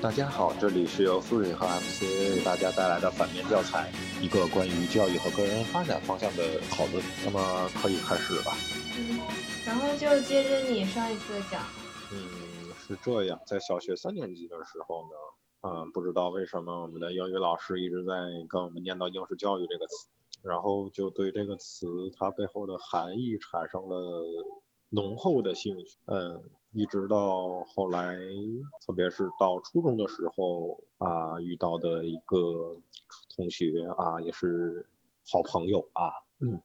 大家好，这里是由富瑞和 MC 为大家带来的反面教材，一个关于教育和个人发展方向的讨论。那么可以开始吧。嗯，然后就接着你上一次讲。嗯，是这样，在小学三年级的时候呢，嗯，不知道为什么我们的英语老师一直在跟我们念叨应试教育这个词，然后就对这个词它背后的含义产生了浓厚的兴趣。嗯。一直到后来，特别是到初中的时候啊，遇到的一个同学啊，也是好朋友啊，嗯，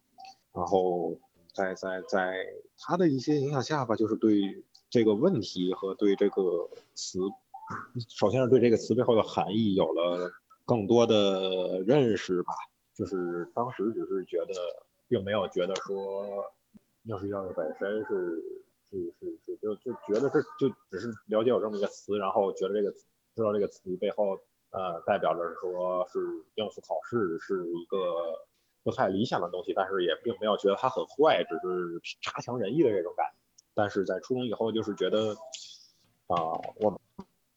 然后在在在他的一些影响下吧，就是对这个问题和对这个词，首先是对这个词背后的含义有了更多的认识吧。就是当时只是觉得，并没有觉得说应试教育本身是。是是是，就就觉得这就只是了解有这么一个词，然后觉得这个知道这个词背后，呃，代表着说是应付考试是一个不太理想的东西，但是也并没有觉得它很坏，只是差强人意的这种感觉。但是在初中以后，就是觉得啊，我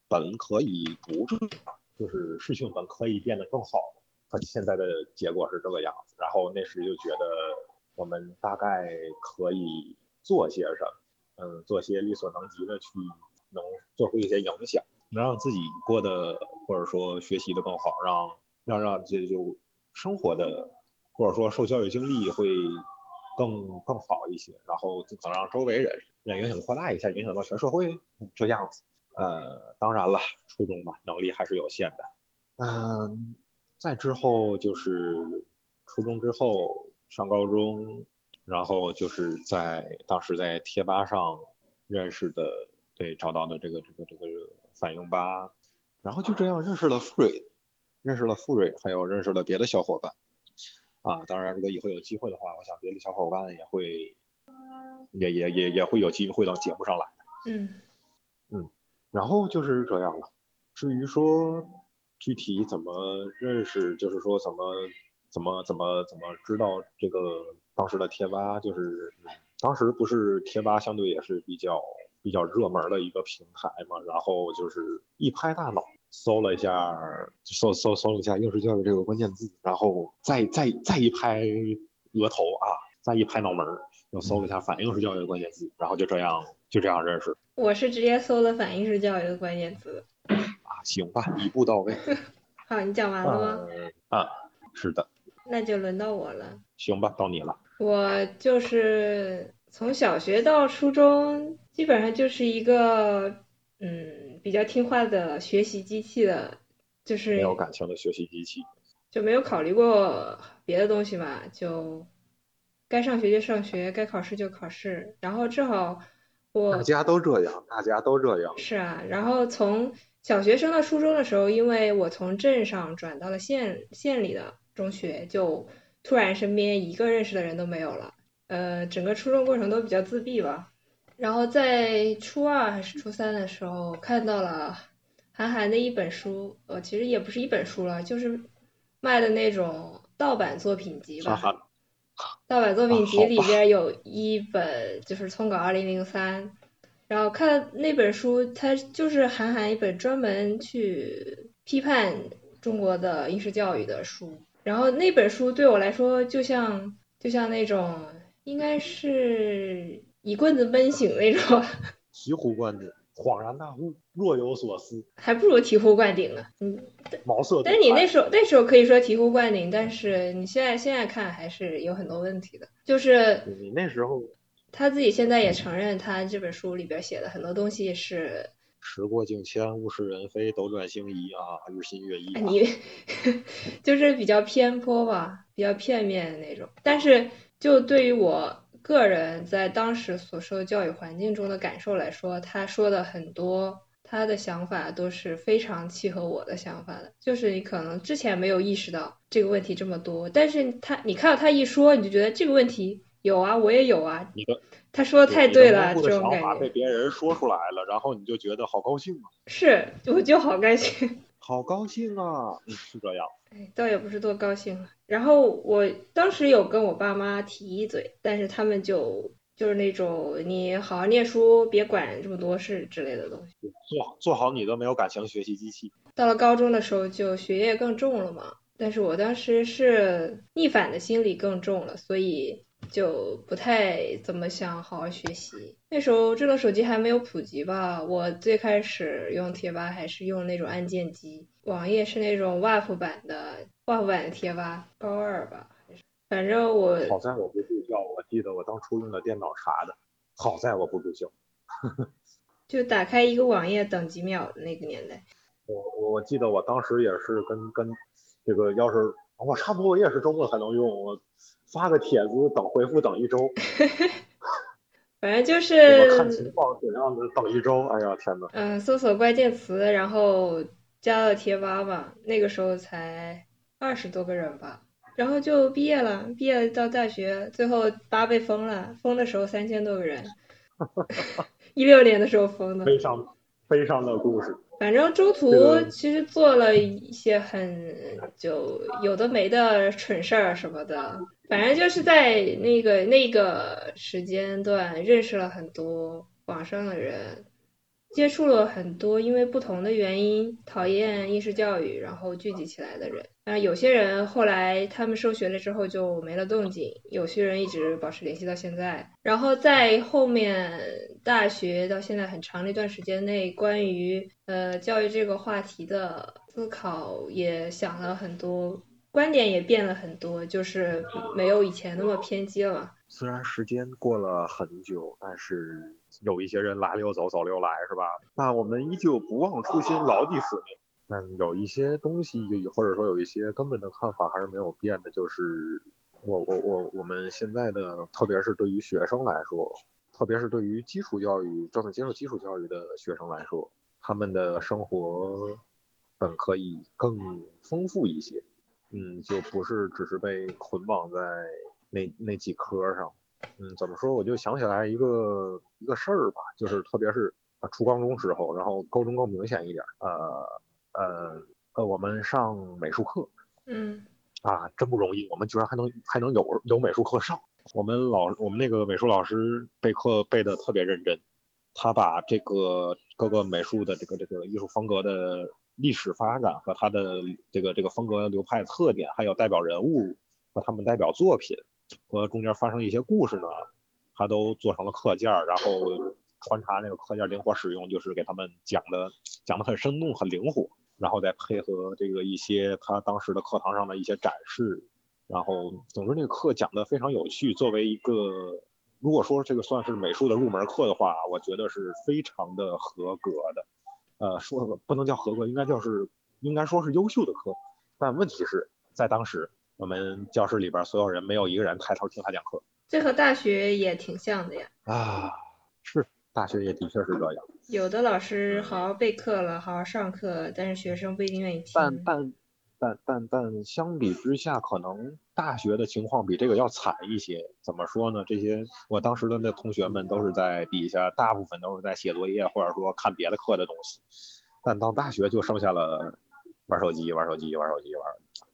本可以不这样，就是事情本可以变得更好。可现在的结果是这个样子，然后那时就觉得我们大概可以做些什么。嗯，做些力所能及的去，能做出一些影响，能让自己过得或者说学习的更好，让让让这就生活的或者说受教育经历会更更好一些，然后尽可能让周围人让影响扩大一下，影响到全社会这样子。呃，当然了，初中嘛，能力还是有限的。嗯，再之后就是初中之后上高中。然后就是在当时在贴吧上认识的，对，找到的这个这个这个反应吧，然后就这样认识了富瑞，认识了富瑞，还有认识了别的小伙伴，啊，当然如果以后有机会的话，我想别的小伙伴也会，也也也也会有机会到节目上来的，嗯嗯，然后就是这样了。至于说具体怎么认识，就是说怎么怎么怎么怎么知道这个。当时的贴吧就是，当时不是贴吧相对也是比较比较热门的一个平台嘛，然后就是一拍大脑，搜了一下，搜搜搜了一下应试教育这个关键字，然后再再再一拍额头啊，再一拍脑门，又搜了一下反应式教育的关键字，然后就这样就这样认识。我是直接搜了反应式教育的关键词。啊，行吧，一步到位。好，你讲完了吗？啊，是的。那就轮到我了。行吧，到你了。我就是从小学到初中，基本上就是一个嗯比较听话的学习机器的，就是没有感情的学习机器，就没有考虑过别的东西嘛，就该上学就上学，该考试就考试，然后正好我大家都这样，大家都这样。是啊，然后从小学升到初中的时候，因为我从镇上转到了县县里的中学，就。突然身边一个认识的人都没有了，呃，整个初中过程都比较自闭吧。然后在初二还是初三的时候看到了韩寒的一本书，呃，其实也不是一本书了，就是卖的那种盗版作品集吧。盗版作品集里边有一本就是《通稿二零零三》，然后看那本书，它就是韩寒一本专门去批判中国的应试教育的书。然后那本书对我来说就像就像那种应该是一棍子闷醒那种。醍醐灌顶，恍然大悟，若有所思。还不如醍醐灌顶呢。嗯。茅塞。但是你那时候那时候可以说醍醐灌顶，但是你现在现在看还是有很多问题的。就是你那时候。他自己现在也承认，他这本书里边写的很多东西是。时过境迁，物是人非，斗转星移啊，日新月异。你 就是比较偏颇吧，比较片面的那种。但是就对于我个人在当时所受教育环境中的感受来说，他说的很多，他的想法都是非常契合我的想法的。就是你可能之前没有意识到这个问题这么多，但是他你看到他一说，你就觉得这个问题。有啊，我也有啊。你的他说的太对了，这种感觉。被别人说出来了，然后你就觉得好高兴啊。是，我就好高兴。好高兴啊，是这样。哎，倒也不是多高兴。然后我当时有跟我爸妈提一嘴，但是他们就就是那种你好好念书，别管这么多事之类的东西。做做好你的没有感情学习机器。到了高中的时候，就学业更重了嘛。但是我当时是逆反的心理更重了，所以就不太怎么想好好学习。那时候智能手机还没有普及吧，我最开始用贴吧还是用那种按键机，网页是那种 WAP 版的 WAP 版的贴吧，高二吧，反正我好在我不住校，我记得我当初用的电脑啥的，好在我不住校。就打开一个网页等几秒的那个年代。我我我记得我当时也是跟跟。这个要是我差不多也是周末才能用，我发个帖子等回复等一周，反正就 是看情况怎样的等一周，哎呀天呐。嗯，搜索关键词，然后加了贴吧吧，那个时候才二十多个人吧，然后就毕业了，毕业到大学，最后吧被封了，封的时候三千多个人，一六年的时候封的。悲伤悲伤的故事。反正中途其实做了一些很就有的没的蠢事儿什么的，反正就是在那个那个时间段认识了很多网上的人，接触了很多因为不同的原因讨厌应试教育然后聚集起来的人。那，有些人后来他们休学了之后就没了动静，有些人一直保持联系到现在。然后在后面大学到现在很长的一段时间内，关于呃教育这个话题的思考也想了很多，观点也变了很多，就是没有以前那么偏激了。虽然时间过了很久，但是有一些人来了又走，走了又来，是吧？那我们依旧不忘初心，牢记使命。但有一些东西，或者说有一些根本的看法还是没有变的，就是我我我我们现在的，特别是对于学生来说，特别是对于基础教育正在接受基础教育的学生来说，他们的生活本可以更丰富一些，嗯，就不是只是被捆绑在那那几科上，嗯，怎么说，我就想起来一个一个事儿吧，就是特别是啊初高中时候，然后高中更明显一点，呃。呃呃，我们上美术课，嗯，啊，真不容易，我们居然还能还能有有美术课上。我们老我们那个美术老师备课备的特别认真，他把这个各个美术的这个这个艺术风格的历史发展和他的这个这个风格流派特点，还有代表人物和他们代表作品和中间发生一些故事呢，他都做成了课件儿，然后穿插那个课件灵活使用，就是给他们讲的讲的很生动很灵活。然后再配合这个一些他当时的课堂上的一些展示，然后总之那个课讲的非常有趣。作为一个如果说这个算是美术的入门课的话，我觉得是非常的合格的。呃，说不能叫合格，应该就是应该说是优秀的课。但问题是在当时我们教室里边所有人没有一个人抬头听他讲课。这和大学也挺像的呀。啊，是。大学也的确是这样，有的老师好好备课了，好好上课，但是学生不一定愿意听。但但但但但相比之下，可能大学的情况比这个要惨一些。怎么说呢？这些我当时的那同学们都是在底下，大部分都是在写作业或者说看别的课的东西。但到大学就剩下了玩手机、玩手机、玩手机、玩。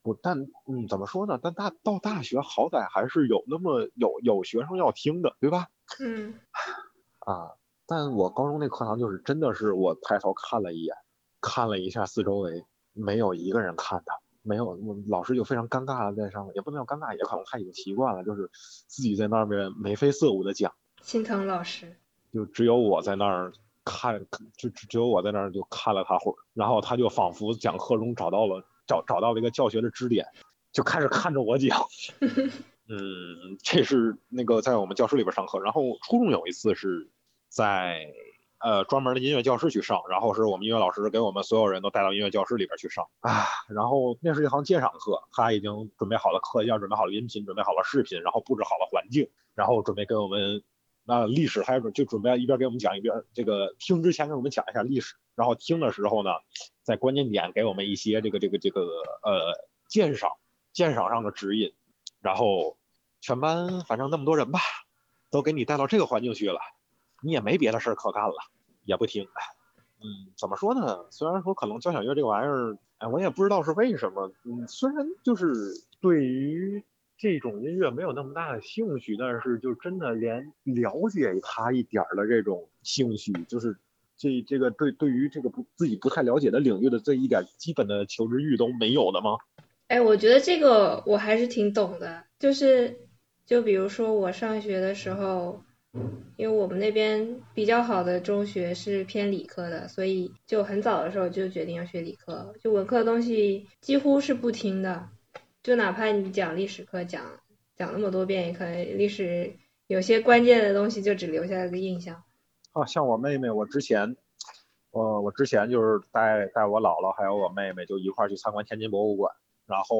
不，但嗯，怎么说呢？但大到大学好歹还是有那么有有学生要听的，对吧？嗯。啊。但我高中那课堂就是真的是我抬头看了一眼，看了一下四周围，没有一个人看的，没有，老师就非常尴尬的在上面，也不能叫尴尬，也可能他已经习惯了，就是自己在那边眉飞色舞的讲，心疼老师，就只有我在那儿看，就只有我在那儿就看了他会儿，然后他就仿佛讲课中找到了找找到了一个教学的支点，就开始看着我讲，嗯，这是那个在我们教室里边上课，然后初中有一次是。在呃专门的音乐教室去上，然后是我们音乐老师给我们所有人都带到音乐教室里边去上啊。然后那是一堂鉴赏课，他已经准备好了课件，准备好了音频，准备好了视频，然后布置好了环境，然后准备给我们那历史，还有就准备一边给我们讲一边这个听之前给我们讲一下历史，然后听的时候呢，在关键点给我们一些这个这个这个呃鉴赏鉴赏上的指引，然后全班反正那么多人吧，都给你带到这个环境去了。你也没别的事儿可干了，也不听。嗯，怎么说呢？虽然说可能交响乐这个玩意儿，哎，我也不知道是为什么。嗯，虽然就是对于这种音乐没有那么大的兴趣，但是就真的连了解他一点儿的这种兴趣，就是这这个对对于这个不自己不太了解的领域的这一点基本的求知欲都没有的吗？哎，我觉得这个我还是挺懂的，就是就比如说我上学的时候。因为我们那边比较好的中学是偏理科的，所以就很早的时候就决定要学理科，就文科的东西几乎是不听的，就哪怕你讲历史课讲讲那么多遍，也可能历史有些关键的东西就只留下了个印象。啊，像我妹妹，我之前，呃，我之前就是带带我姥姥还有我妹妹就一块去参观天津博物馆，然后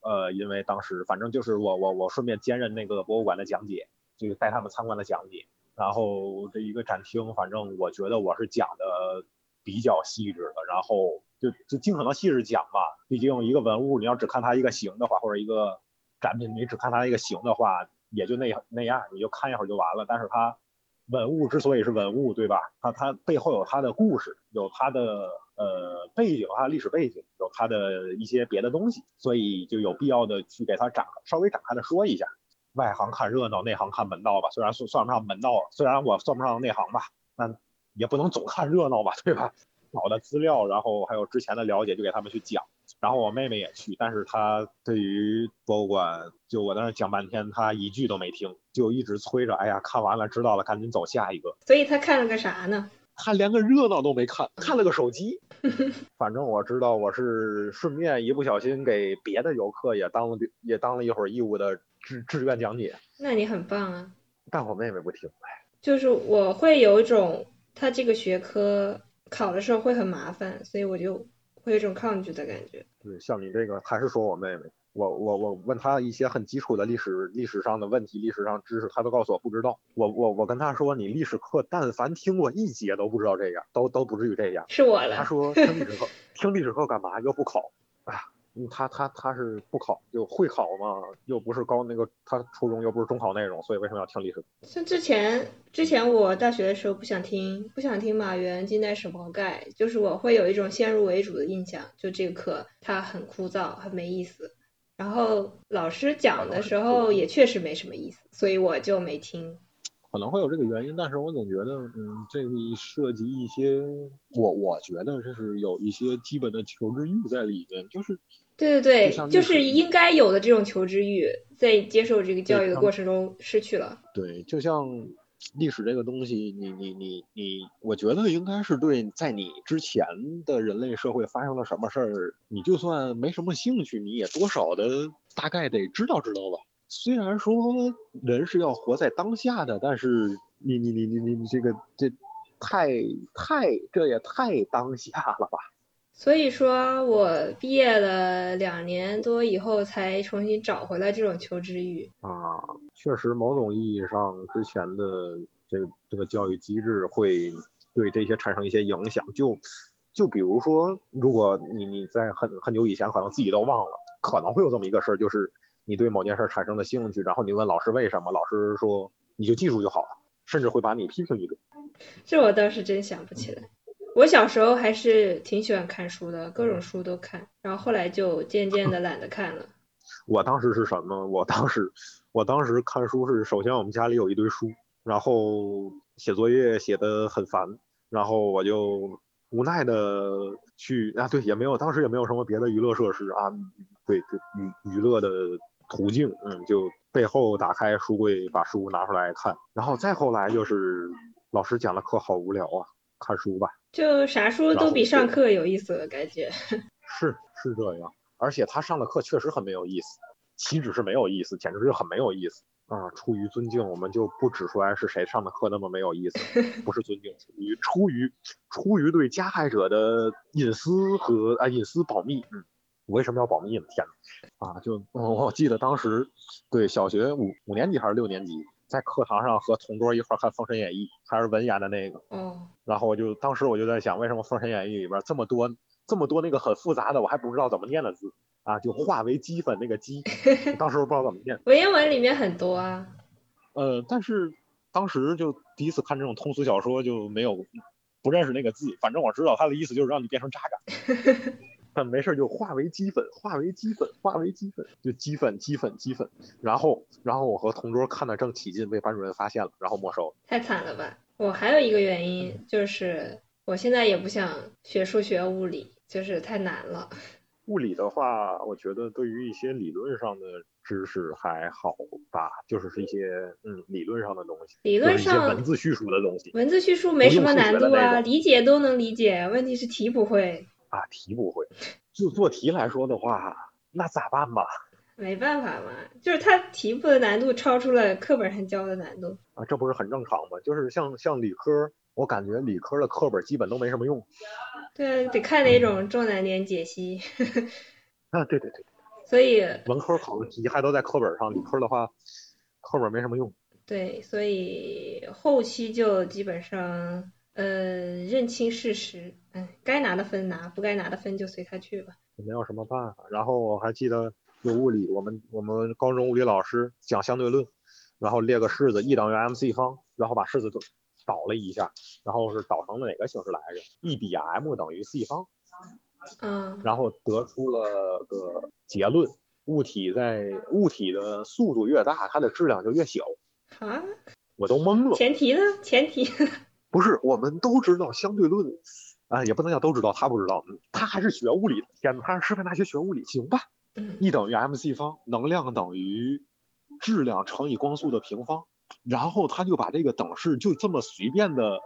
呃，因为当时反正就是我我我顺便兼任那个博物馆的讲解。就带他们参观的讲解，然后这一个展厅，反正我觉得我是讲的比较细致的，然后就就尽可能细致讲吧。毕竟一个文物，你要只看它一个形的话，或者一个展品，你只看它一个形的话，也就那那样，你就看一会儿就完了。但是它文物之所以是文物，对吧？它它背后有它的故事，有它的呃背景，它历史背景，有它的一些别的东西，所以就有必要的去给它展稍微展开的说一下。外行看热闹，内行看门道吧。虽然算算不上门道，虽然我算不上内行吧，但也不能总看热闹吧，对吧？找的资料，然后还有之前的了解，就给他们去讲。然后我妹妹也去，但是她对于博物馆，就我在那讲半天，她一句都没听，就一直催着。哎呀，看完了知道了，赶紧走下一个。所以她看了个啥呢？她连个热闹都没看，看了个手机。反正我知道，我是顺便一不小心给别的游客也当了也当了一会儿义务的。志志愿讲解，那你很棒啊！但我妹妹不听呗，就是我会有一种他这个学科考的时候会很麻烦，所以我就会有一种抗拒的感觉。对，像你这个还是说我妹妹，我我我问她一些很基础的历史历史上的问题，历史上知识，她都告诉我不知道。我我我跟她说，你历史课但凡听过一节都不知道这样，都都不至于这样。是我了。她说 听历史课，听历史课干嘛？又不考。哎呀。嗯，他他他是不考就会考嘛，又不是高那个，他初中又不是中考内容，所以为什么要听历史？像之前之前我大学的时候不想听不想听马原近代史毛概，就是我会有一种先入为主的印象，就这个课它很枯燥很没意思，然后老师讲的时候也确实没什么意思，所以我就没听。可能会有这个原因，但是我总觉得，嗯，这涉及一些，我我觉得这是有一些基本的求知欲在里面，就是。对对对，就是应该有的这种求知欲，在接受这个教育的过程中失去了。对，就像历史这个东西，你你你你，我觉得应该是对，在你之前的人类社会发生了什么事儿，你就算没什么兴趣，你也多少的大概得知道知道吧。虽然说人是要活在当下的，但是你你你你你你这个这太太这也太当下了吧。所以说我毕业了两年多以后，才重新找回来这种求知欲啊。确实，某种意义上，之前的这个这个教育机制会对这些产生一些影响。就就比如说，如果你你在很很久以前，可能自己都忘了，可能会有这么一个事儿，就是你对某件事产生了兴趣，然后你问老师为什么，老师说你就记住就好了，甚至会把你批评一顿。这我倒是真想不起来。我小时候还是挺喜欢看书的，各种书都看，然后后来就渐渐的懒得看了。我当时是什么？我当时，我当时看书是，首先我们家里有一堆书，然后写作业写的很烦，然后我就无奈的去啊，对，也没有，当时也没有什么别的娱乐设施啊，对，就娱娱乐的途径，嗯，就背后打开书柜把书拿出来看，然后再后来就是老师讲的课好无聊啊，看书吧。就啥书都比上课有意思的感觉。是是这样，而且他上的课确实很没有意思，岂止是没有意思，简直是很没有意思啊！出于尊敬，我们就不指出来是谁上的课那么没有意思，不是尊敬，出于出于出于对加害者的隐私和啊隐私保密。嗯，我为什么要保密呢？天呐，啊，就我记得当时对小学五五年级还是六年级。在课堂上和同桌一块看《封神演义》，还是文言的那个。嗯。然后我就当时我就在想，为什么《封神演义》里边这么多这么多那个很复杂的，我还不知道怎么念的字啊？就化为齑粉那个齑，当时不知道怎么念。文言文里面很多啊。呃，但是当时就第一次看这种通俗小说，就没有不认识那个字。反正我知道它的意思就是让你变成渣渣。但没事就化为齑粉，化为齑粉，化为齑粉，就齑粉齑粉齑粉。然后然后我和同桌看的正起劲，被班主任发现了，然后没收。太惨了吧！我还有一个原因就是我现在也不想学数学、物理，就是太难了。物理的话，我觉得对于一些理论上的知识还好吧，就是是一些嗯理论上的东西，理论上文字叙述的东西。文字叙述没什么难度啊，理解都能理解，问题是题不会。啊，题不会。就做题来说的话，那咋办吧？没办法嘛，就是他题目的难度超出了课本上教的难度。啊，这不是很正常吗？就是像像理科，我感觉理科的课本基本都没什么用。对，得看哪种重难点解析。啊，对对对。所以文科考的题还都在课本上，理科的话，课本没什么用。对，所以后期就基本上呃认清事实，嗯，该拿的分拿，不该拿的分就随他去吧。没有什么办法。然后我还记得有物理，我们我们高中物理老师讲相对论，然后列个式子，E 等于 mc 方，然后把式子都。导了一下，然后是导成了哪个形式来着？E 比 m 等于 c 方。嗯。然后得出了个结论：物体在物体的速度越大，它的质量就越小。啊？我都懵了。前提呢？前提。不是，我们都知道相对论啊，也不能叫都知道，他不知道，他还是学物理的，天，他是师范大学学物理，行吧？E 等于 mc 方，能量等于质量乘以光速的平方。然后他就把这个等式就这么随便的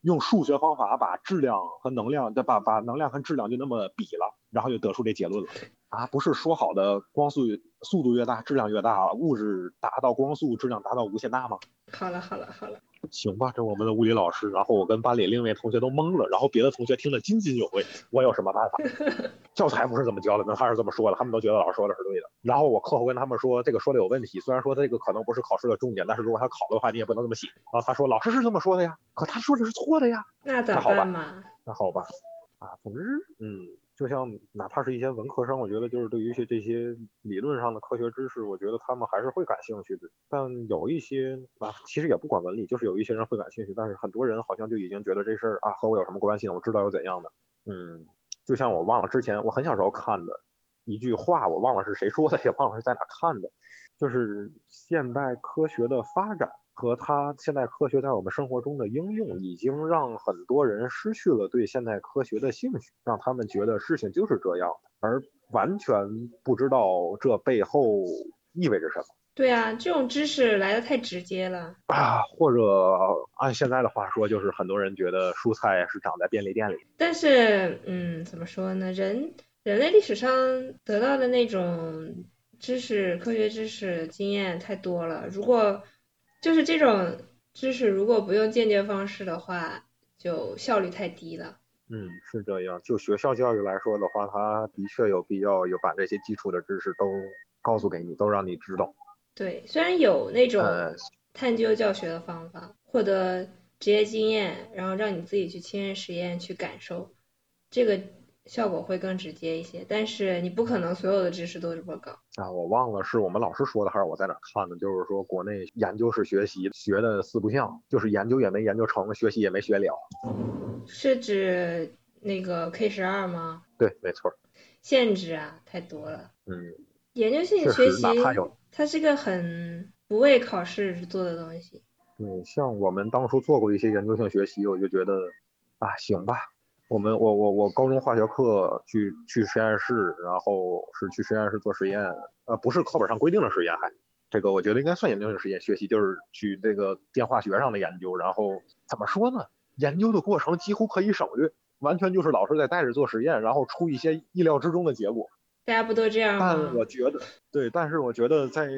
用数学方法把质量和能量，再把把能量和质量就那么比了，然后就得出这结论了啊！不是说好的光速速度越大质量越大，物质达到光速质量达到无限大吗？好了好了好了。行吧，这我们的物理老师，然后我跟班里另一位同学都懵了，然后别的同学听得津津有味。我有什么办法？教材不是这么教的，那他是这么说的，他们都觉得老师说的是对的。然后我课后跟他们说，这个说的有问题，虽然说这个可能不是考试的重点，但是如果他考的话，你也不能这么写。然后他说，老师是这么说的呀，可他说的是错的呀。那咋办嘛？那好吧，啊，总之，嗯。就像哪怕是一些文科生，我觉得就是对于一些这些理论上的科学知识，我觉得他们还是会感兴趣的。但有一些啊，其实也不管文理，就是有一些人会感兴趣，但是很多人好像就已经觉得这事儿啊和我有什么关系呢？我知道又怎样的？嗯，就像我忘了之前我很小时候看的一句话，我忘了是谁说的，也忘了是在哪看的，就是现代科学的发展。和它现代科学在我们生活中的应用，已经让很多人失去了对现代科学的兴趣，让他们觉得事情就是这样，而完全不知道这背后意味着什么。对啊，这种知识来的太直接了啊！或者按现在的话说，就是很多人觉得蔬菜是长在便利店里。但是，嗯，怎么说呢？人人类历史上得到的那种知识、科学知识经验太多了，如果就是这种知识，如果不用间接方式的话，就效率太低了。嗯，是这样。就学校教育来说的话，它的确有必要有把这些基础的知识都告诉给你，都让你知道。对，虽然有那种探究教学的方法，获得职业经验，然后让你自己去亲身实验去感受，这个。效果会更直接一些，但是你不可能所有的知识都这么高啊！我忘了是我们老师说的还是我在哪看的，就是说国内研究式学习学的四不像，就是研究也没研究成，学习也没学了。是指那个 K 十二吗？对，没错。限制啊，太多了。嗯。研究性学习，它是个很不为考试做的东西。对，像我们当初做过一些研究性学习，我就觉得啊，行吧。我们我我我高中化学课去去实验室，然后是去实验室做实验，呃，不是课本上规定的实验，还这个我觉得应该算研究性实验学习，就是去这个电化学上的研究。然后怎么说呢？研究的过程几乎可以省略，完全就是老师在带着做实验，然后出一些意料之中的结果。大家不都这样吗？但我觉得对，但是我觉得在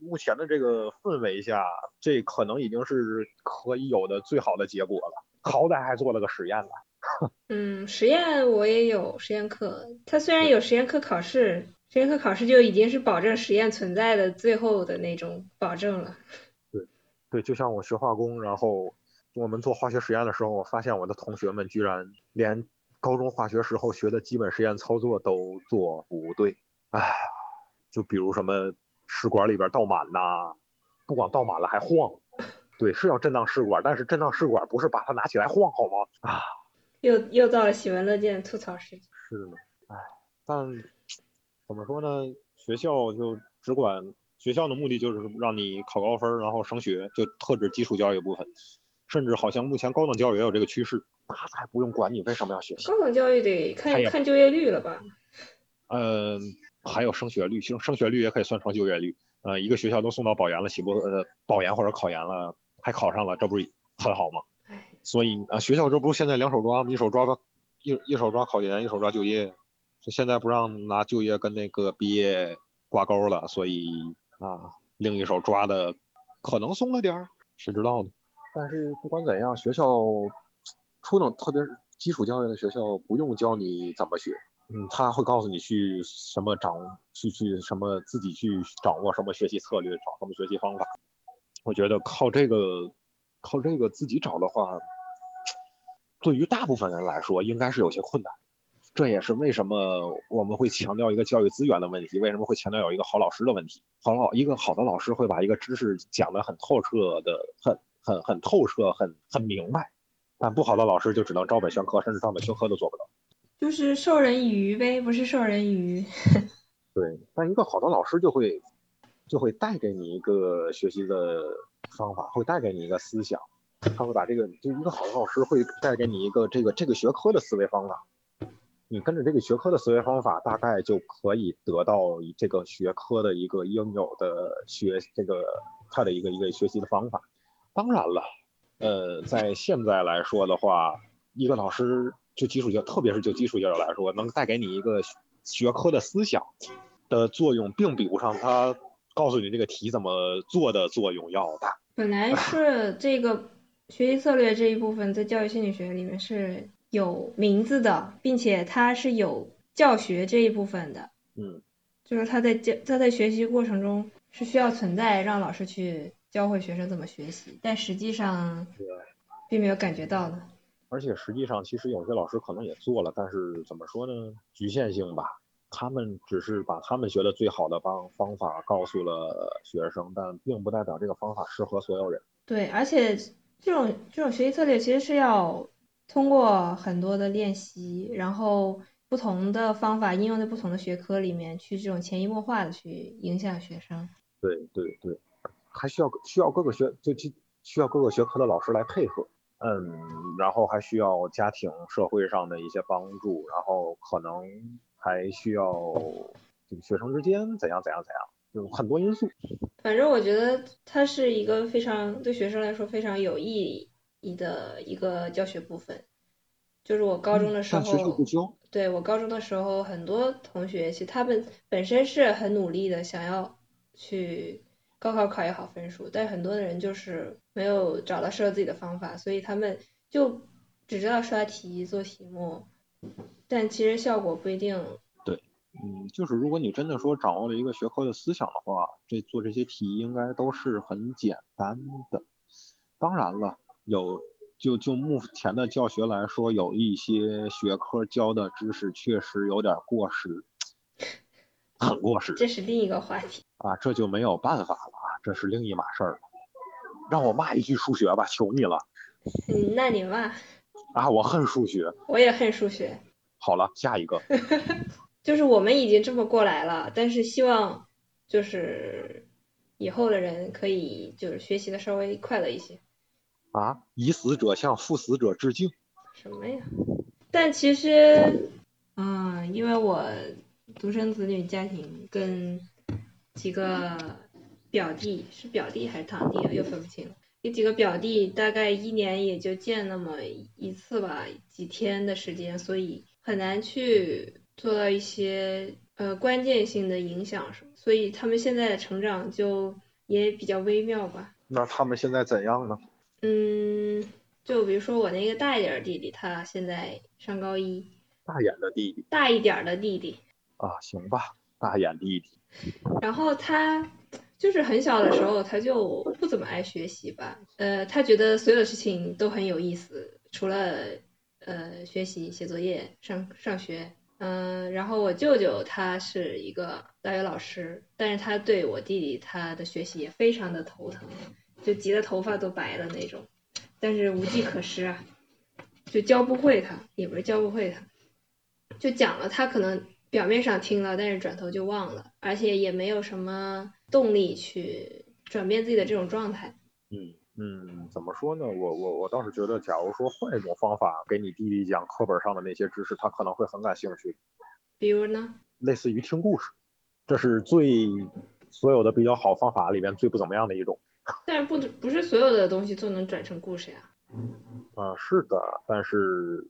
目前的这个氛围下，这可能已经是可以有的最好的结果了。好歹还做了个实验呢。嗯，实验我也有实验课，它虽然有实验课考试，实验课考试就已经是保证实验存在的最后的那种保证了。对，对，就像我学化工，然后我们做化学实验的时候，我发现我的同学们居然连高中化学时候学的基本实验操作都做不对。哎，就比如什么试管里边倒满呐，不光倒满了还晃。对，是要震荡试管，但是震荡试管不是把它拿起来晃好吗？啊。又又到了喜闻乐见的吐槽时间。是的，哎，但怎么说呢？学校就只管学校的目的就是让你考高分，然后升学，就特指基础教育部分。甚至好像目前高等教育也有这个趋势，那才不用管你为什么要学习。高等教育得看看就业率了吧？嗯，还有升学率，升升学率也可以算成就业率。呃，一个学校都送到保研了，岂不呃保研或者考研了，还考上了，这不是很好吗？所以啊，学校这不是现在两手抓吗？一手抓一一手抓考研，一手抓就业。现在不让拿就业跟那个毕业挂钩了，所以啊，另一手抓的可能松了点儿，谁知道呢？但是不管怎样，学校初等特别基础教育的学校不用教你怎么学，嗯，他会告诉你去什么掌去去什么自己去掌握什么学习策略，找什么学习方法。我觉得靠这个靠这个自己找的话，对于大部分人来说应该是有些困难。这也是为什么我们会强调一个教育资源的问题，为什么会强调有一个好老师的问题。好老一个好的老师会把一个知识讲得很透彻的很。很很透彻，很很明白，但不好的老师就只能照本宣科，甚至照本宣科都做不到。就是授人以鱼呗，不是授人以渔。对，但一个好的老师就会就会带给你一个学习的方法，会带给你一个思想，他会把这个就一个好的老师会带给你一个这个这个学科的思维方法，你跟着这个学科的思维方法，大概就可以得到这个学科的一个应有的学这个他的一个一个学习的方法。当然了，呃，在现在来说的话，一个老师就基础教，特别是就基础教育来说，能带给你一个学科的思想的作用，并比不上他告诉你这个题怎么做的作用要大。本来是这个学习策略这一部分在教育心理学里面是有名字的，并且它是有教学这一部分的。嗯，就是他在教他在学习过程中是需要存在让老师去。教会学生怎么学习，但实际上并没有感觉到的。而且实际上，其实有些老师可能也做了，但是怎么说呢？局限性吧。他们只是把他们学的最好的方方法告诉了学生，但并不代表这个方法适合所有人。对，而且这种这种学习策略其实是要通过很多的练习，然后不同的方法应用在不同的学科里面，去这种潜移默化的去影响学生。对对对。还需要需要各个学就需需要各个学科的老师来配合，嗯，然后还需要家庭社会上的一些帮助，然后可能还需要这个学生之间怎样怎样怎样，有很多因素。反正我觉得它是一个非常对学生来说非常有意义的一个教学部分。就是我高中的时候，对我高中的时候，很多同学其实他们本身是很努力的，想要去。高考考一好分数，但很多的人就是没有找到适合自己的方法，所以他们就只知道刷题做题目，但其实效果不一定。对，嗯，就是如果你真的说掌握了一个学科的思想的话，这做这些题应该都是很简单的。当然了，有就就目前的教学来说，有一些学科教的知识确实有点过时。很过时，这是另一个话题啊，这就没有办法了啊，这是另一码事儿了。让我骂一句数学吧，求你了。嗯，那你骂。啊，我恨数学。我也恨数学。好了，下一个。就是我们已经这么过来了，但是希望就是以后的人可以就是学习的稍微快乐一些。啊，以死者向赴死者致敬。什么呀？但其实，嗯，因为我。独生子女家庭跟几个表弟是表弟还是堂弟啊？又分不清。有几个表弟大概一年也就见那么一次吧，几天的时间，所以很难去做到一些呃关键性的影响什么。所以他们现在的成长就也比较微妙吧。那他们现在怎样呢？嗯，就比如说我那个大一点弟弟，他现在上高一。大眼的弟弟。大一点的弟弟。啊，行吧，大眼弟弟。然后他就是很小的时候，他就不怎么爱学习吧。呃，他觉得所有的事情都很有意思，除了呃学习、写作业、上上学。嗯，然后我舅舅他是一个大学老师，但是他对我弟弟他的学习也非常的头疼，就急得头发都白了那种。但是无计可施啊，就教不会他，也不是教不会他，就讲了他可能。表面上听了，但是转头就忘了，而且也没有什么动力去转变自己的这种状态。嗯嗯，怎么说呢？我我我倒是觉得，假如说换一种方法给你弟弟讲课本上的那些知识，他可能会很感兴趣。比如呢？类似于听故事，这是最所有的比较好方法里面最不怎么样的一种。但是不不是所有的东西都能转成故事呀。啊，是的，但是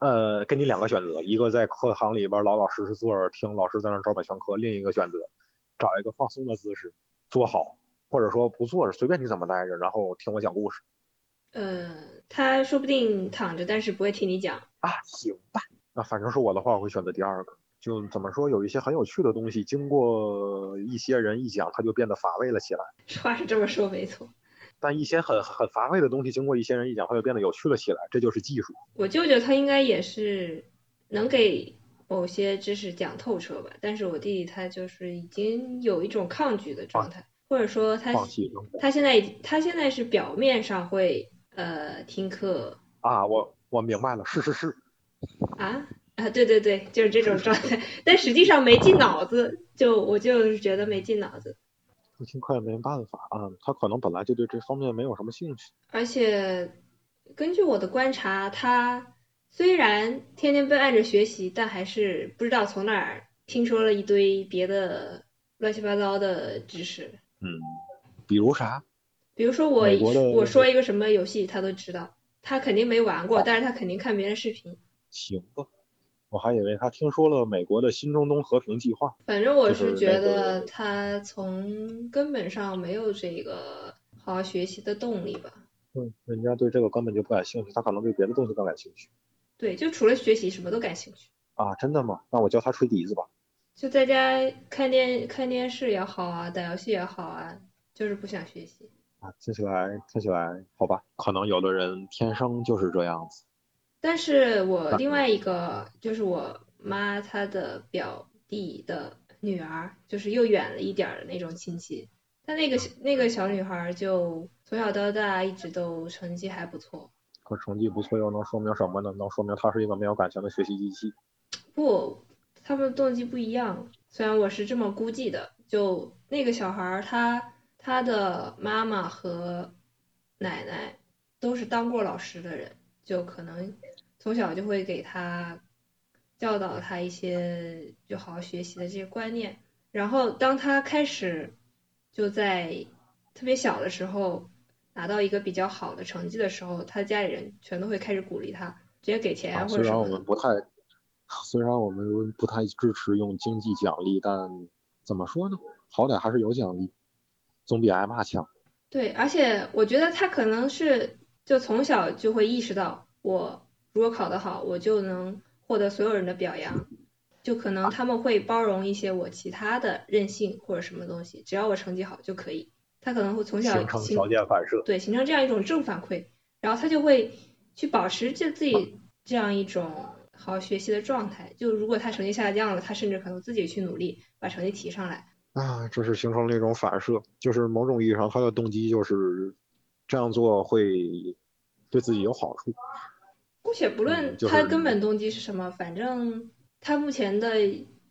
呃，给你两个选择，一个在课堂里边老老实实坐着听老师在那照本宣科，另一个选择找一个放松的姿势坐好，或者说不坐着，随便你怎么待着，然后听我讲故事。呃，他说不定躺着，但是不会听你讲。啊，行吧，那反正是我的话，我会选择第二个。就怎么说，有一些很有趣的东西，经过一些人一讲，它就变得乏味了起来。话是这么说，没错。但一些很很乏味的东西，经过一些人一讲，它就变得有趣了起来。这就是技术。我舅舅他应该也是能给某些知识讲透彻吧，但是我弟弟他就是已经有一种抗拒的状态，或者说他他现在他现在是表面上会呃听课啊，我我明白了，是是是啊。啊，对对对，就是这种状态，但实际上没进脑子，就我就是觉得没进脑子。不听课也没办法啊，他可能本来就对这方面没有什么兴趣。而且根据我的观察，他虽然天天被按着学习，但还是不知道从哪儿听说了一堆别的乱七八糟的知识。嗯，比如啥？比如说我我说一个什么游戏，他都知道。他肯定没玩过，但是他肯定看别人视频。行吧。我还以为他听说了美国的新中东和平计划。反正我是觉得他从根本上没有这个好好学习的动力吧。嗯，人家对这个根本就不感兴趣，他可能对别的东西更感兴趣。对，就除了学习什么都感兴趣。啊，真的吗？那我教他吹笛子吧。就在家看电看电视也好啊，打游戏也好啊，就是不想学习。啊，听起来听起来好吧？可能有的人天生就是这样子。但是我另外一个就是我妈她的表弟的女儿，就是又远了一点的那种亲戚，她那个那个小女孩就从小到大一直都成绩还不错。可成绩不错又能说明什么呢？能说明她是一个没有感情的学习机器。不，他们动机不一样。虽然我是这么估计的，就那个小孩儿，他他的妈妈和奶奶都是当过老师的人，就可能。从小就会给他教导他一些就好好学习的这些观念，然后当他开始就在特别小的时候拿到一个比较好的成绩的时候，他家里人全都会开始鼓励他，直接给钱或者虽然我们不太，虽然我们不太支持用经济奖励，但怎么说呢？好歹还是有奖励，总比挨骂强。对，而且我觉得他可能是就从小就会意识到我。如果考得好，我就能获得所有人的表扬，就可能他们会包容一些我其他的任性或者什么东西，只要我成绩好就可以。他可能会从小形成条件反射，对，形成这样一种正反馈，然后他就会去保持着自己这样一种好好学习的状态。就如果他成绩下降了，他甚至可能自己去努力把成绩提上来。啊，这是形成了一种反射，就是某种意义上他的动机就是这样做会对自己有好处。姑且不论他根本动机是什么，反正他目前的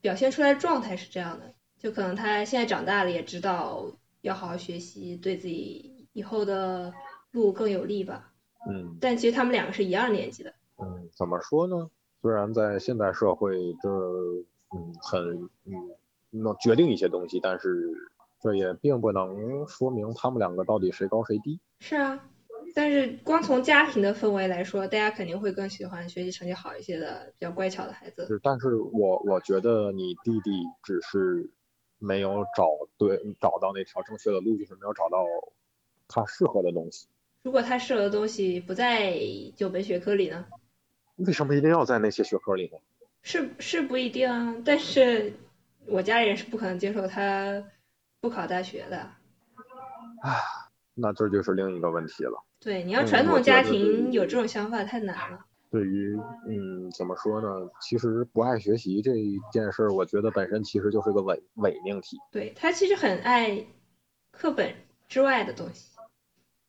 表现出来的状态是这样的，就可能他现在长大了，也知道要好好学习，对自己以后的路更有利吧。嗯。但其实他们两个是一样年纪的。嗯，怎么说呢？虽然在现代社会，这嗯很嗯能决定一些东西，但是这也并不能说明他们两个到底谁高谁低。是啊。但是光从家庭的氛围来说，大家肯定会更喜欢学习成绩好一些的、比较乖巧的孩子。是，但是我我觉得你弟弟只是没有找对找到那条正确的路，就是没有找到他适合的东西。如果他适合的东西不在九门学科里呢？为什么一定要在那些学科里呢？是是不一定啊，但是我家里人是不可能接受他不考大学的。啊，那这就是另一个问题了。对，你要传统家庭有这种想法太难了。对于，嗯，怎么说呢？其实不爱学习这一件事儿，我觉得本身其实就是个伪伪命题。对他其实很爱课本之外的东西，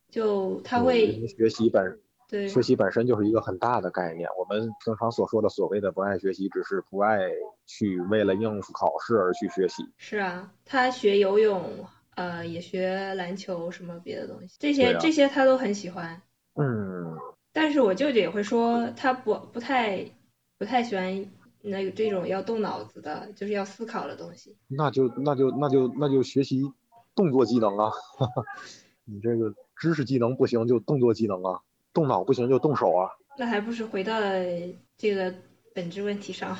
就他会学习本对，学习本身就是一个很大的概念。我们平常所说的所谓的不爱学习，只是不爱去为了应付考试而去学习。是啊，他学游泳，呃，也学篮球，什么别的东西，这些、啊这些他都很喜欢。嗯，但是我舅舅也会说，他不不太不太喜欢那这种要动脑子的，就是要思考的东西。那就那就那就那就学习动作技能啊。你这个知识技能不行就动作技能啊，动脑不行就动手啊。那还不是回到了这个本质问题上？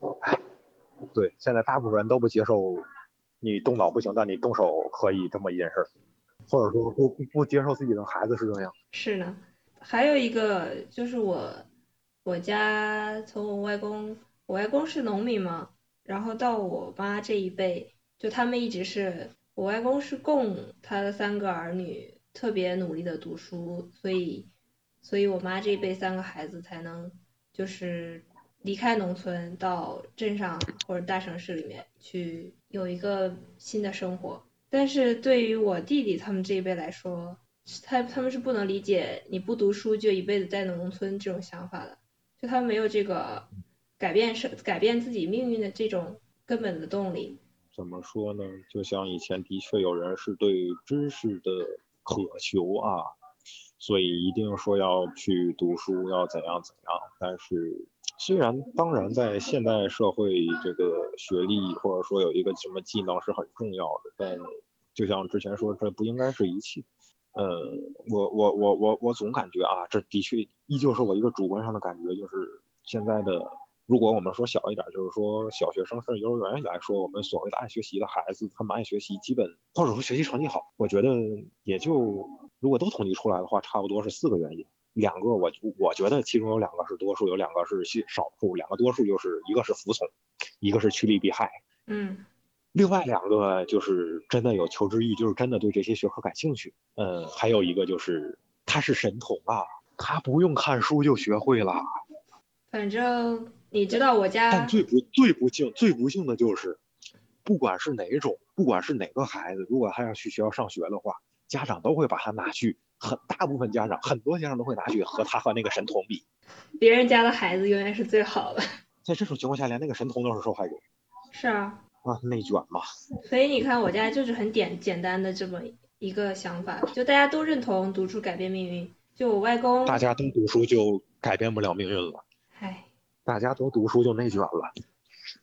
对，现在大部分人都不接受你动脑不行，但你动手可以这么一件事儿，或者说不不不接受自己的孩子是这样。是呢，还有一个就是我我家从我外公，我外公是农民嘛，然后到我妈这一辈，就他们一直是我外公是供他的三个儿女特别努力的读书，所以所以我妈这一辈三个孩子才能就是离开农村到镇上或者大城市里面去有一个新的生活。但是对于我弟弟他们这一辈来说，他他们是不能理解你不读书就一辈子在农村这种想法的，就他们没有这个改变生改变自己命运的这种根本的动力。怎么说呢？就像以前的确有人是对知识的渴求啊，所以一定说要去读书，要怎样怎样。但是虽然当然在现代社会，这个学历或者说有一个什么技能是很重要的，但就像之前说，这不应该是一切。呃，我我我我我总感觉啊，这的确依旧是我一个主观上的感觉，就是现在的，如果我们说小一点，就是说小学生甚至幼儿园来说，我们所谓的爱学习的孩子，他们爱学习，基本或者说学习成绩好，我觉得也就如果都统计出来的话，差不多是四个原因。两个我我觉得其中有两个是多数，有两个是少少数，两个多数就是一个是服从，一个是趋利避害。嗯另外两个就是真的有求知欲，就是真的对这些学科感兴趣。嗯，还有一个就是他是神童啊，他不用看书就学会了。反正你知道我家但最不最不幸最不幸的就是，不管是哪种，不管是哪个孩子，如果他要去学校上学的话，家长都会把他拿去，很大部分家长，很多家长都会拿去和他和那个神童比。别人家的孩子永远是最好的。在这种情况下，连那个神童都是受害者是啊，啊，内卷嘛。所以你看我家就是很简简单的这么一个想法，就大家都认同读书改变命运。就我外公，大家都读书就改变不了命运了。唉，大家都读书就内卷了，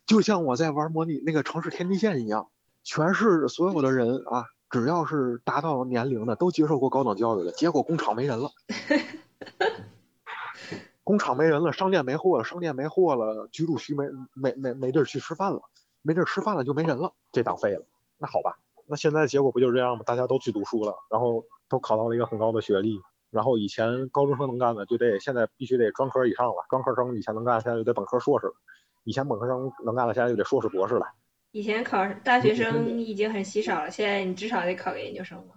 就像我在玩模拟那个城市天际线一样，全市所有的人啊，只要是达到年龄的，都接受过高等教育的，结果工厂没人了，工厂没人了，商店没货了，商店没货了，居住区没没没没地儿去吃饭了，没地儿吃饭了就没人了，这档废了。那好吧，那现在结果不就是这样吗？大家都去读书了，然后都考到了一个很高的学历，然后以前高中生能干的，就得现在必须得专科以上了。专科生以前能干，现在就得本科硕士了。以前本科生能干的，现在就得硕士博士了。以前考大学生已经很稀少了，现在你至少得考个研究生吧？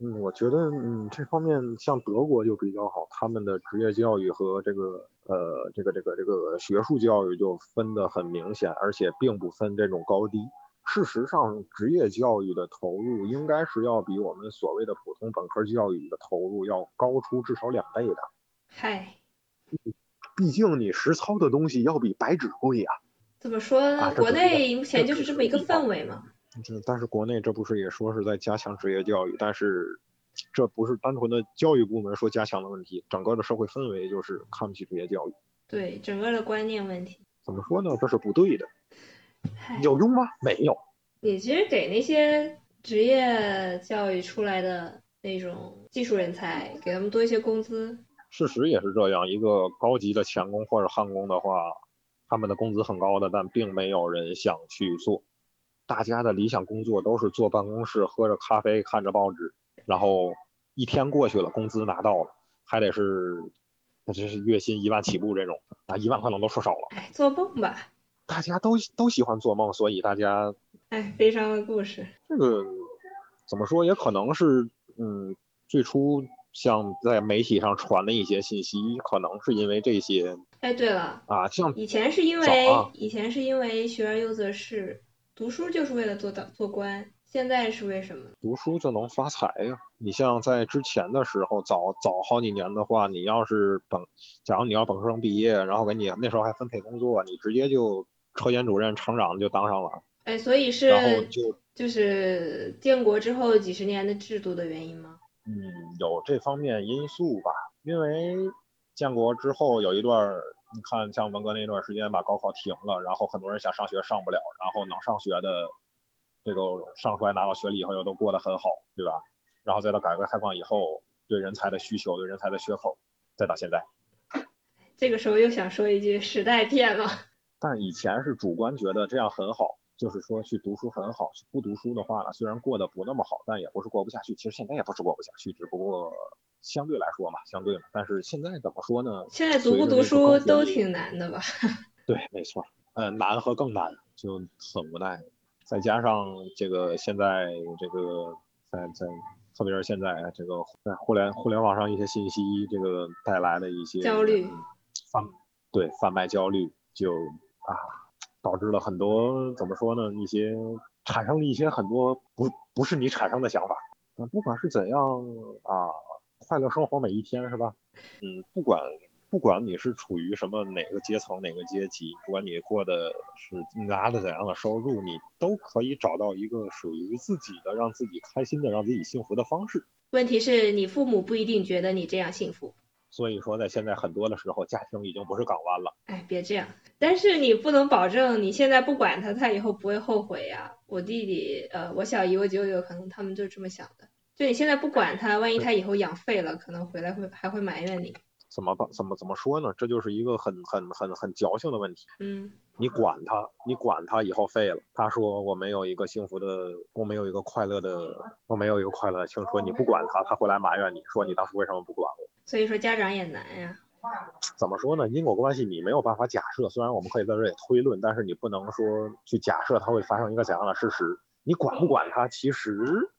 嗯，我觉得嗯这方面像德国就比较好，他们的职业教育和这个呃这个这个这个学术教育就分得很明显，而且并不分这种高低。事实上，职业教育的投入应该是要比我们所谓的普通本科教育的投入要高出至少两倍的。嗨，毕竟你实操的东西要比白纸贵呀、怎么说呢？啊国内目前就是这么一个氛围嘛。这但是国内这不是也说是在加强职业教育，但是这不是单纯的教育部门说加强的问题，整个的社会氛围就是看不起职业教育。对，整个的观念问题。怎么说呢？这是不对的。嗨，有用吗？没有。你其实给那些职业教育出来的那种技术人才，给他们多一些工资。事实也是这样，一个高级的钳工或者焊工的话，他们的工资很高的，但并没有人想去做。大家的理想工作都是坐办公室，喝着咖啡，看着报纸，然后一天过去了，工资拿到了，还得是，那这是月薪一万起步这种啊，一万可能都说少了。哎，做梦吧！大家都都喜欢做梦，所以大家哎，悲伤的故事。这个怎么说，也可能是嗯，最初像在媒体上传的一些信息，可能是因为这些哎，对了，啊，像以前是因为啊以前是因为学而优则仕，读书就是为了做到做官，现在是为什么？读书就能发财呀！你像在之前的时候，早早好几年的话，你要是本，假如你要本科生毕业，然后给你那时候还分配工作，你直接就车间主任、厂长就当上了。哎，所以是，然后就就是建国之后几十年的制度的原因吗？嗯，有这方面因素吧。因为建国之后有一段，你看像文革那段时间把高考停了，然后很多人想上学上不了，然后能上学的。这个上出来拿到学历以后又都过得很好，对吧？然后再到改革开放以后，对人才的需求，对人才的缺口，再到现在，这个时候又想说一句时代变了。但以前是主观觉得这样很好，就是说去读书很好，不读书的话呢，虽然过得不那么好，但也不是过不下去。其实现在也不是过不下去，只不过相对来说嘛，相对嘛。但是现在怎么说呢？现在读不读书都挺难的吧？对，没错，嗯，难和更难，就很无奈。再加上这个现在这个在在，特别是现在这个在互联互联网上一些信息这个带来的一些焦虑，贩对贩卖焦虑就啊导致了很多怎么说呢？一些产生了一些很多不不是你产生的想法。嗯，不管是怎样啊，快乐生活每一天是吧？嗯，不管。不管你是处于什么哪个阶层哪个阶级，不管你过的是拿的怎样的收入，你都可以找到一个属于自己的让自己开心的让自己幸福的方式。问题是你父母不一定觉得你这样幸福。所以说，在现在很多的时候，家庭已经不是港湾了。哎，别这样。但是你不能保证你现在不管他，他以后不会后悔呀。我弟弟，呃，我小姨、我舅舅，可能他们就这么想的。就你现在不管他，万一他以后养废了，可能回来会还会埋怨你。怎么办？怎么怎么说呢？这就是一个很很很很矫情的问题。嗯，你管他，你管他以后废了。他说我没有一个幸福的，我没有一个快乐的，我没有一个快乐的青春。你不管他，他会来埋怨你说你当初为什么不管我？所以说家长也难呀。怎么说呢？因果关系你没有办法假设，虽然我们可以在这里推论，但是你不能说去假设它会发生一个怎样的事实。你管不管它，其实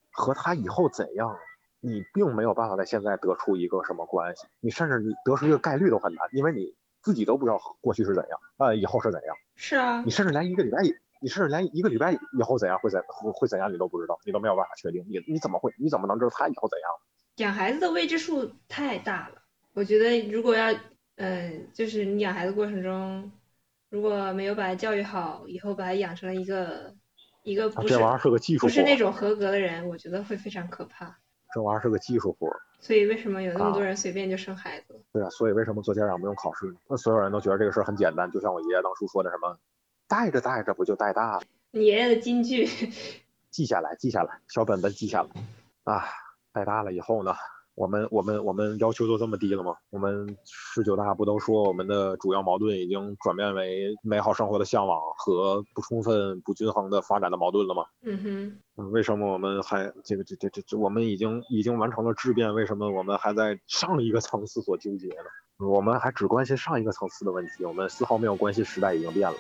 和他以后怎样。你并没有办法在现在得出一个什么关系，你甚至你得出一个概率都很难，因为你自己都不知道过去是怎样，呃，以后是怎样。是啊。你甚至连一个礼拜，你甚至连一个礼拜以后怎样会怎会会怎样你都不知道，你都没有办法确定。你你怎么会？你怎么能知道他以后怎样？养孩子的未知数太大了，我觉得如果要，嗯，就是你养孩子过程中，如果没有把他教育好，以后把他养成了一个一个不是这玩意儿是个技术，不是那种合格的人，我觉得会非常可怕。这玩意儿是个技术活，所以为什么有那么多人随便就生孩子？对啊，所以为什么做家长不用考试？那所有人都觉得这个事儿很简单，就像我爷爷当初说的什么，带着带着不就带大了？你爷爷的金句，记下来，记下来，小本本记下来。啊，带大了以后呢？我们我们我们要求都这么低了吗？我们十九大不都说我们的主要矛盾已经转变为美好生活的向往和不充分、不均衡的发展的矛盾了吗？嗯哼，为什么我们还这个这这这这我们已经已经完成了质变？为什么我们还在上一个层次所纠结呢？我们还只关心上一个层次的问题，我们丝毫没有关心时代已经变了。